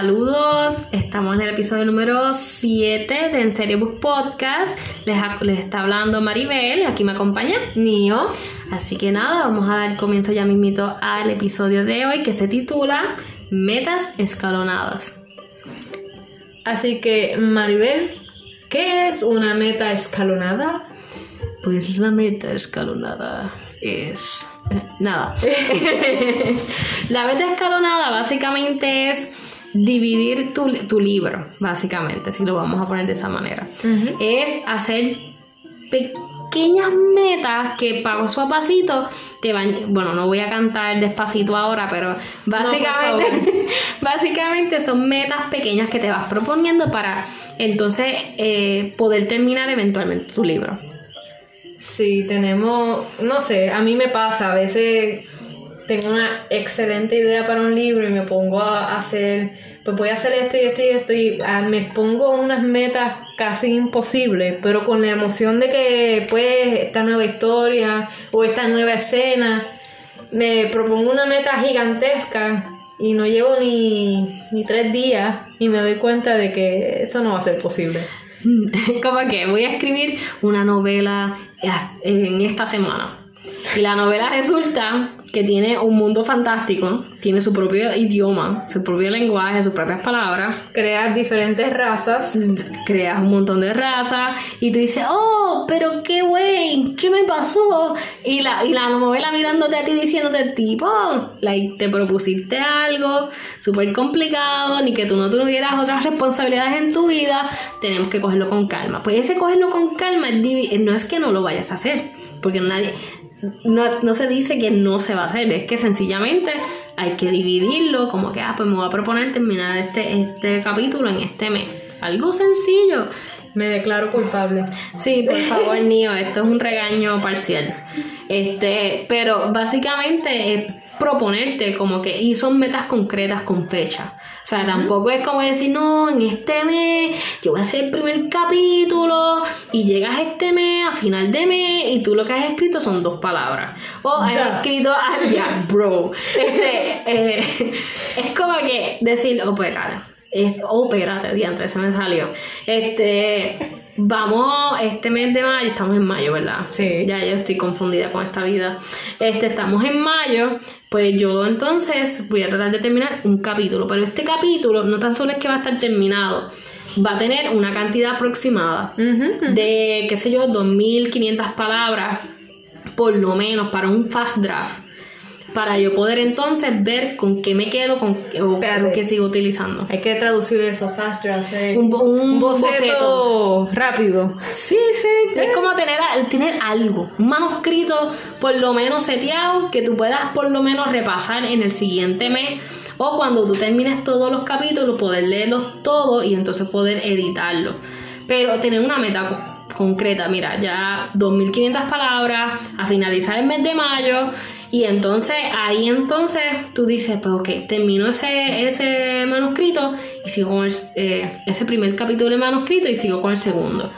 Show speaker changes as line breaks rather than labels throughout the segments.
saludos. Estamos en el episodio número 7 de En Serio Book Podcast. Les, les está hablando Maribel y aquí me acompaña Nio. Así que nada, vamos a dar comienzo ya mismito al episodio de hoy que se titula Metas escalonadas.
Así que Maribel, ¿qué es una meta escalonada?
Pues la meta escalonada es nada. la meta escalonada básicamente es dividir tu, libro, básicamente, si lo vamos a poner de esa manera. Es hacer pequeñas metas que paso a pasito te van, bueno, no voy a cantar despacito ahora, pero básicamente, básicamente son metas pequeñas que te vas proponiendo para entonces eh, poder terminar eventualmente tu libro.
Sí, tenemos, no sé, a mí me pasa, a veces tengo una excelente idea para un libro y me pongo a hacer, pues voy a hacer esto y esto y esto y ah, me pongo unas metas casi imposibles, pero con la emoción de que pues esta nueva historia o esta nueva escena, me propongo una meta gigantesca y no llevo ni, ni tres días y me doy cuenta de que eso no va a ser posible.
como que voy a escribir una novela en esta semana. Y la novela resulta que tiene un mundo fantástico, tiene su propio idioma, su propio lenguaje, sus propias palabras.
Creas diferentes razas.
Creas un montón de razas y tú dices, oh, pero qué güey, ¿qué me pasó? Y la, y la novela mirándote a ti diciéndote, tipo, like, te propusiste algo súper complicado, ni que tú no tuvieras otras responsabilidades en tu vida, tenemos que cogerlo con calma. Pues ese cogerlo con calma no es que no lo vayas a hacer, porque nadie no, no, se dice que no se va a hacer, es que sencillamente hay que dividirlo, como que, ah, pues me voy a proponer terminar este, este capítulo en este mes. Algo sencillo.
Me declaro culpable.
Sí, por favor, Nio, esto es un regaño parcial. Este, pero básicamente proponerte como que, y son metas concretas con fecha. O sea, tampoco es como decir, no, en este mes yo voy a hacer el primer capítulo y llegas este mes, a final de mes, y tú lo que has escrito son dos palabras. O has escrito, ah, ya, bro. Este, eh, es como que decir, oh, pues, es, oh, espérate, diantre, se me salió. Este, vamos, este mes de mayo, estamos en mayo, ¿verdad?
Sí.
Ya yo estoy confundida con esta vida. Este, estamos en mayo, pues yo entonces voy a tratar de terminar un capítulo, pero este capítulo no tan solo es que va a estar terminado, va a tener una cantidad aproximada de, qué sé yo, 2.500 palabras, por lo menos, para un fast draft para yo poder entonces ver con qué me quedo con, o con qué sigo utilizando.
Hay que traducir eso, fast draft.
Eh. Un, un, boceto,
rápido.
Sí, sí, es como tener, tener algo, un manuscrito por lo menos seteado que tú puedas por lo menos repasar en el siguiente mes o cuando tú termines todos los capítulos poder leerlos todos y entonces poder editarlos. Pero tener una meta concreta, mira, ya 2.500 palabras a finalizar el mes de mayo y entonces ahí entonces tú dices, pues ok, termino ese, ese manuscrito y sigo con eh, ese primer capítulo de manuscrito y sigo con el segundo.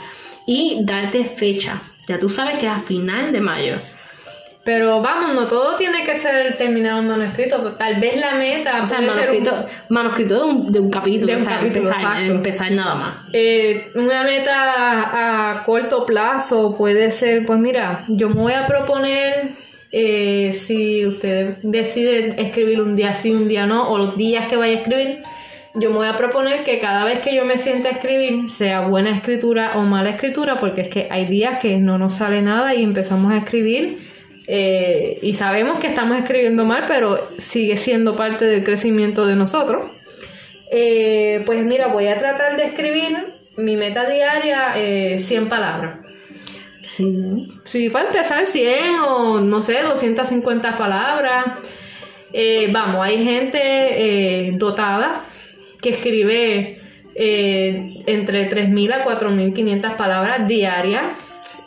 Y darte fecha, ya tú sabes que es a final de mayo.
Pero vamos, no todo tiene que ser terminado en manuscrito. Tal vez la meta.
O sea, manuscrito, manuscrito de un, de un capítulo. De un capítulo, empezar, empezar, nada más.
Eh, una meta a corto plazo puede ser: pues mira, yo me voy a proponer eh, si usted decide escribir un día sí, un día no, o los días que vaya a escribir, yo me voy a proponer que cada vez que yo me sienta a escribir, sea buena escritura o mala escritura, porque es que hay días que no nos sale nada y empezamos a escribir eh, y sabemos que estamos escribiendo mal, pero sigue siendo parte del crecimiento de nosotros. Eh, pues mira, voy a tratar de escribir mi meta diaria 100 palabras.
Sí.
Sí, para empezar 100 o no sé, 250 palabras. Eh, vamos, hay gente eh, dotada que escribe eh, entre 3.000 a 4.500 palabras diarias.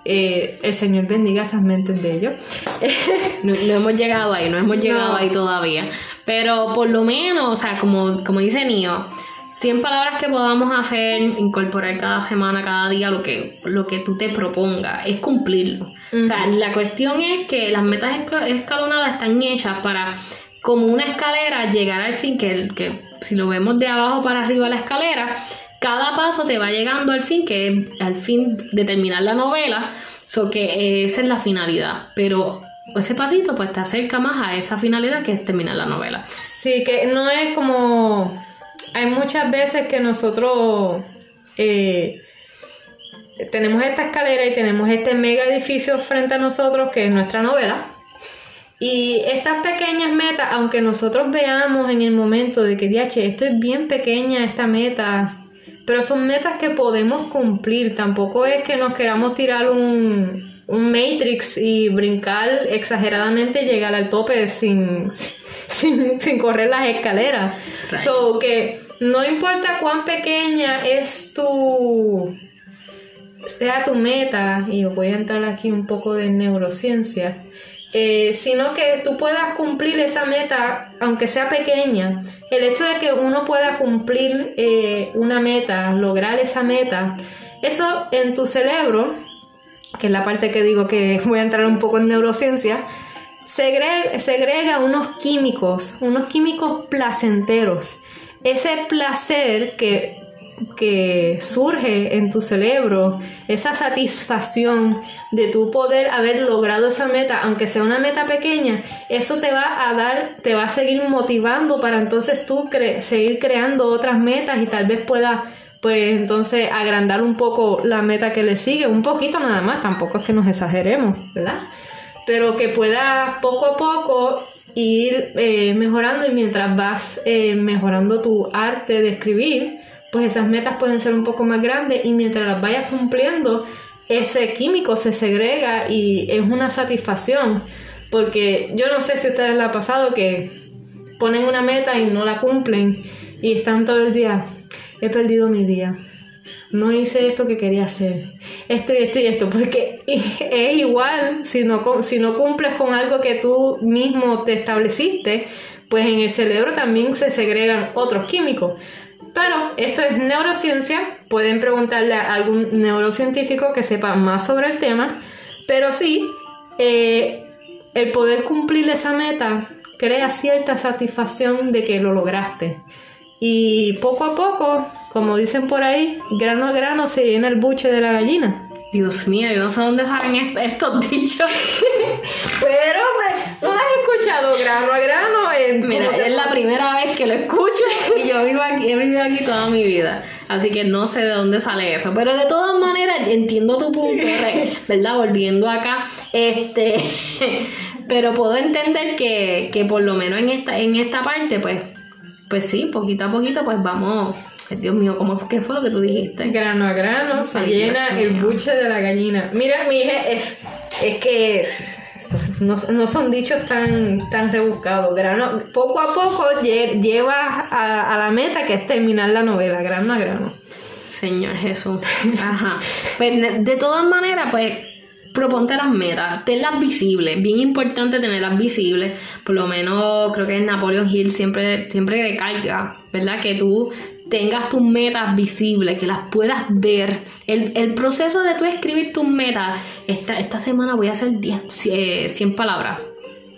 Eh, el Señor bendiga esas mentes de ellos.
No, no hemos llegado ahí, no hemos llegado
No.
ahí todavía. Pero por lo menos, o sea, como, como dice Nio, 100 palabras que podamos hacer, incorporar cada semana, cada día, lo que, lo que tú te propongas, es cumplirlo. O sea, la cuestión es que las metas esca- escalonadas están hechas para, como una escalera, llegar al fin, que, que si lo vemos de abajo para arriba la escalera, cada paso te va llegando al fin, que es al fin de terminar la novela, so que esa es la finalidad, pero ese pasito pues te acerca más a esa finalidad que es terminar la novela.
Sí, que no es como... Hay muchas veces que nosotros eh, tenemos esta escalera y tenemos este mega edificio frente a nosotros que es nuestra novela. Y estas pequeñas metas, aunque nosotros veamos en el momento de que, diache, esto es bien pequeña esta meta, pero son metas que podemos cumplir. Tampoco es que nos queramos tirar un, un Matrix y brincar exageradamente y llegar al tope sin, sin, sin correr las escaleras.
Right.
So que no importa cuán pequeña es tu sea tu meta, y voy a entrar aquí un poco de neurociencia, eh, sino que tú puedas cumplir esa meta, aunque sea pequeña. El hecho de que uno pueda cumplir eh, una meta, lograr esa meta, eso en tu cerebro, que es la parte que digo que voy a entrar un poco en neurociencia, segre- segrega unos químicos, unos químicos placenteros. Ese placer que, que surge en tu cerebro, esa satisfacción de tu poder haber logrado esa meta, aunque sea una meta pequeña, eso te va a dar, te va a seguir motivando para entonces tú seguir creando otras metas y tal vez puedas pues entonces agrandar un poco la meta que le sigue, un poquito nada más, tampoco es que nos exageremos, ¿verdad? Pero que puedas poco a poco ir eh, mejorando y mientras vas eh, mejorando tu arte de escribir, pues esas metas pueden ser un poco más grandes y mientras las vayas cumpliendo, ese químico se segrega y es una satisfacción. Porque yo no sé si a ustedes les ha pasado que ponen una meta y no la cumplen y están todo el día, he perdido mi día. No hice esto que quería hacer. Esto y esto y esto. Porque es igual si no, si no cumples con algo que tú mismo te estableciste, pues en el cerebro también se segregan otros químicos. Pero esto es neurociencia. Pueden preguntarle a algún neurocientífico que sepa más sobre el tema. Pero sí, eh, el poder cumplir esa meta crea cierta satisfacción de que lo lograste. Y poco a poco, como dicen por ahí, grano a grano se llena el buche de la gallina.
Dios mío, yo no sé dónde salen est- estos dichos.
Pero, pues, ¿no has escuchado grano a grano? En,
Mira,
¿cómo te-
es la primera vez que lo escucho y yo vivo aquí, he vivido aquí toda mi vida. Así que no sé de dónde sale eso. Pero de todas maneras, entiendo tu punto, ¿verdad? Volviendo acá. Este. Pero puedo entender que, que por lo menos en esta, en esta parte, pues, pues sí, poquito a poquito, pues vamos. Dios mío, ¿cómo, ¿qué fue lo que tú dijiste?
Grano a grano se
Ay,
llena el buche de la gallina. Mira, mi hija, es, es que no, no son dichos tan, tan rebuscados. Grano, poco a poco lle- llevas a, a la meta que es terminar la novela, grano a grano.
Señor Jesús. Ajá. Pues de todas maneras, pues proponte las metas, tenlas visibles, bien importante tenerlas visibles, por lo menos creo que Napoleon Hill siempre, siempre recalca, ¿verdad? Que tú tengas tus metas visibles, que las puedas ver. El, el proceso de tú escribir tus metas, esta, esta semana voy a hacer 10, eh, 100 palabras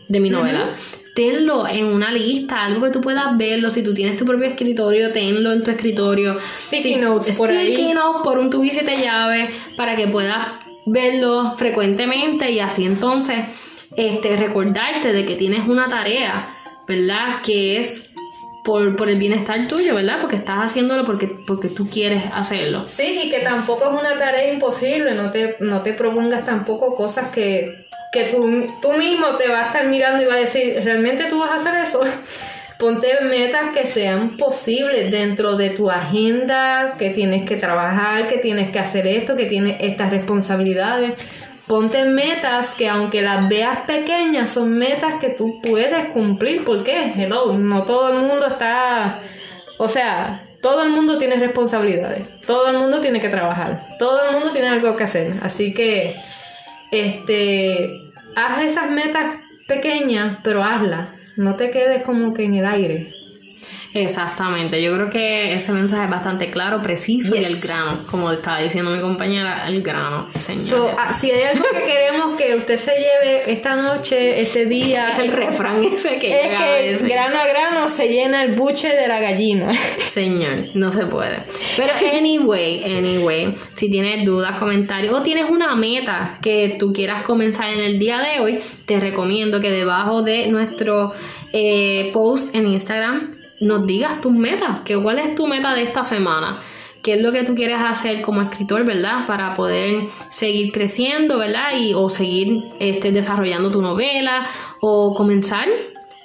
de mi novela. Tenlo en una lista, algo que tú puedas verlo. Si tú tienes tu propio escritorio, tenlo en tu escritorio.
Sticky notes por
sticky
ahí.
notes por un tubo y siete llaves para que puedas verlo frecuentemente y así entonces este, recordarte de que tienes una tarea, ¿verdad? Que es por, por el bienestar tuyo, ¿verdad? Porque estás haciéndolo porque, porque tú quieres hacerlo.
Sí, y que tampoco es una tarea imposible, no te, no te propongas tampoco cosas que, que tú, tú mismo te vas a estar mirando y vas a decir, ¿realmente tú vas a hacer eso? Ponte metas que sean posibles dentro de tu agenda, que tienes que trabajar, que tienes que hacer esto, que tienes estas responsabilidades. Ponte metas que aunque las veas pequeñas, son metas que tú puedes cumplir. ¿Por qué? Hello, no todo el mundo está... O sea, todo el mundo tiene responsabilidades, todo el mundo tiene que trabajar, todo el mundo tiene algo que hacer. Así que, este, haz esas metas pequeñas, pero hazlas. No te quedes como que en el aire.
Exactamente, yo creo que ese mensaje es bastante claro, preciso y el grano, como estaba diciendo mi compañera, el grano.
Señor, ah, si hay algo que queremos que usted se lleve esta noche, este día,
el refrán ese que
es que grano a grano se llena el buche de la gallina.
Señor, no se puede. Pero anyway, anyway, si tienes dudas, comentarios o tienes una meta que tú quieras comenzar en el día de hoy, te recomiendo que debajo de nuestro eh, post en Instagram nos digas tus metas, que cuál es tu meta de esta semana, qué es lo que tú quieres hacer como escritor, ¿verdad? Para poder seguir creciendo, ¿verdad? Y, o seguir este, desarrollando tu novela o comenzar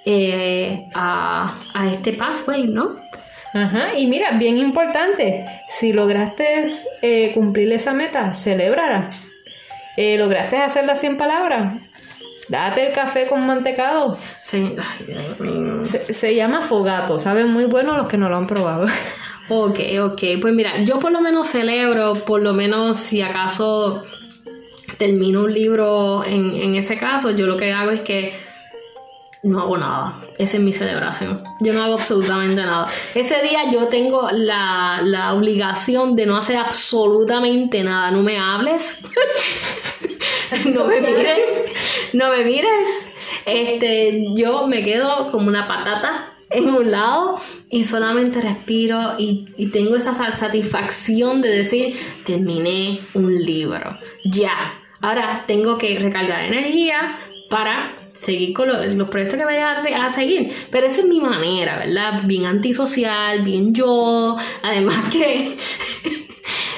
eh, a, este pathway, ¿no?
Ajá, y mira, bien importante, si lograste eh, cumplir esa meta, celébrala. Eh, lograste hacer las 100 palabras, Date el café con mantecado.
Sí.
Se, llama fogato. Saben muy bueno los que no lo han probado.
Ok, ok. Pues mira, yo por lo menos celebro, por lo menos si acaso termino un libro en, en ese caso, yo lo que hago es que no hago nada. Esa es mi celebración. Yo no hago absolutamente nada. Ese día yo tengo la, la obligación de no hacer absolutamente nada. No me hables. no me mires, no me mires. Este, yo me quedo como una patata en un lado y solamente respiro y, y, tengo esa satisfacción de decir, terminé un libro. Ya. Ahora tengo que recargar energía para seguir con los, proyectos que vaya a, a, seguir. Pero esa es mi manera, ¿verdad? Bien antisocial, bien yo. Además que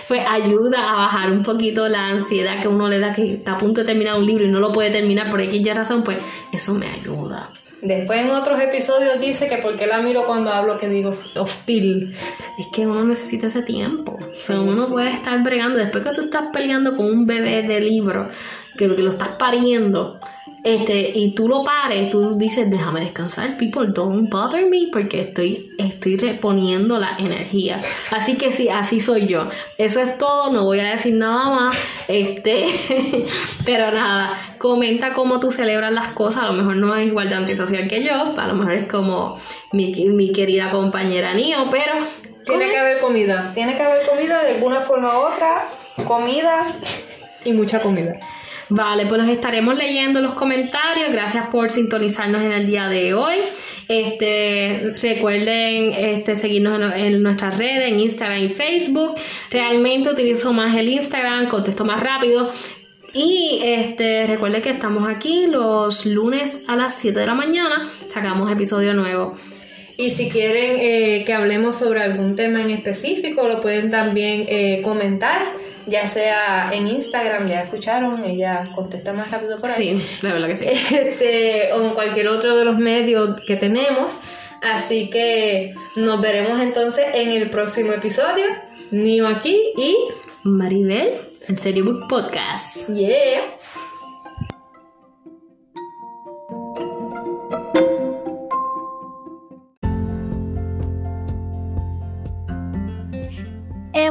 pues ayuda a bajar un poquito la ansiedad que uno le da que está a punto de terminar un libro y no lo puede terminar por X razón, pues eso me ayuda.
Después en otros episodios dice que por qué la miro cuando hablo que digo hostil.
Es que uno necesita ese tiempo. uno puede estar bregando. Después que tú estás peleando con un bebé de libro, que lo que lo estás pariendo, este, y tú lo pares, tú dices, déjame descansar, people, don't bother me, porque estoy, estoy reponiendo la energía. Así que sí, así soy yo. Eso es todo, no voy a decir nada más. Este, pero nada, comenta cómo tú celebras las cosas. A lo mejor no es igual de antisocial que yo, a lo mejor es como mi, mi querida compañera Nio, pero.
Tiene que haber comida, tiene que haber comida de alguna forma u otra, comida y mucha comida.
Vale, pues los estaremos leyendo los comentarios. Gracias por sintonizarnos en el día de hoy. Este, recuerden este, seguirnos en, nuestras redes, en Instagram y Facebook. Realmente utilizo más el Instagram, contesto más rápido. Y este, recuerden que estamos aquí los lunes a las 7 de la mañana. Sacamos episodio nuevo.
Y si quieren eh, que hablemos sobre algún tema en específico, lo pueden también eh, comentar ya sea en Instagram, ya escucharon, ella contesta más rápido por
ahí. Sí, la verdad que sí.
Este, o en cualquier otro de los medios que tenemos. Así que nos veremos entonces en el próximo episodio. Nio aquí y
Maribel en Serio Book Podcast.
Yeah.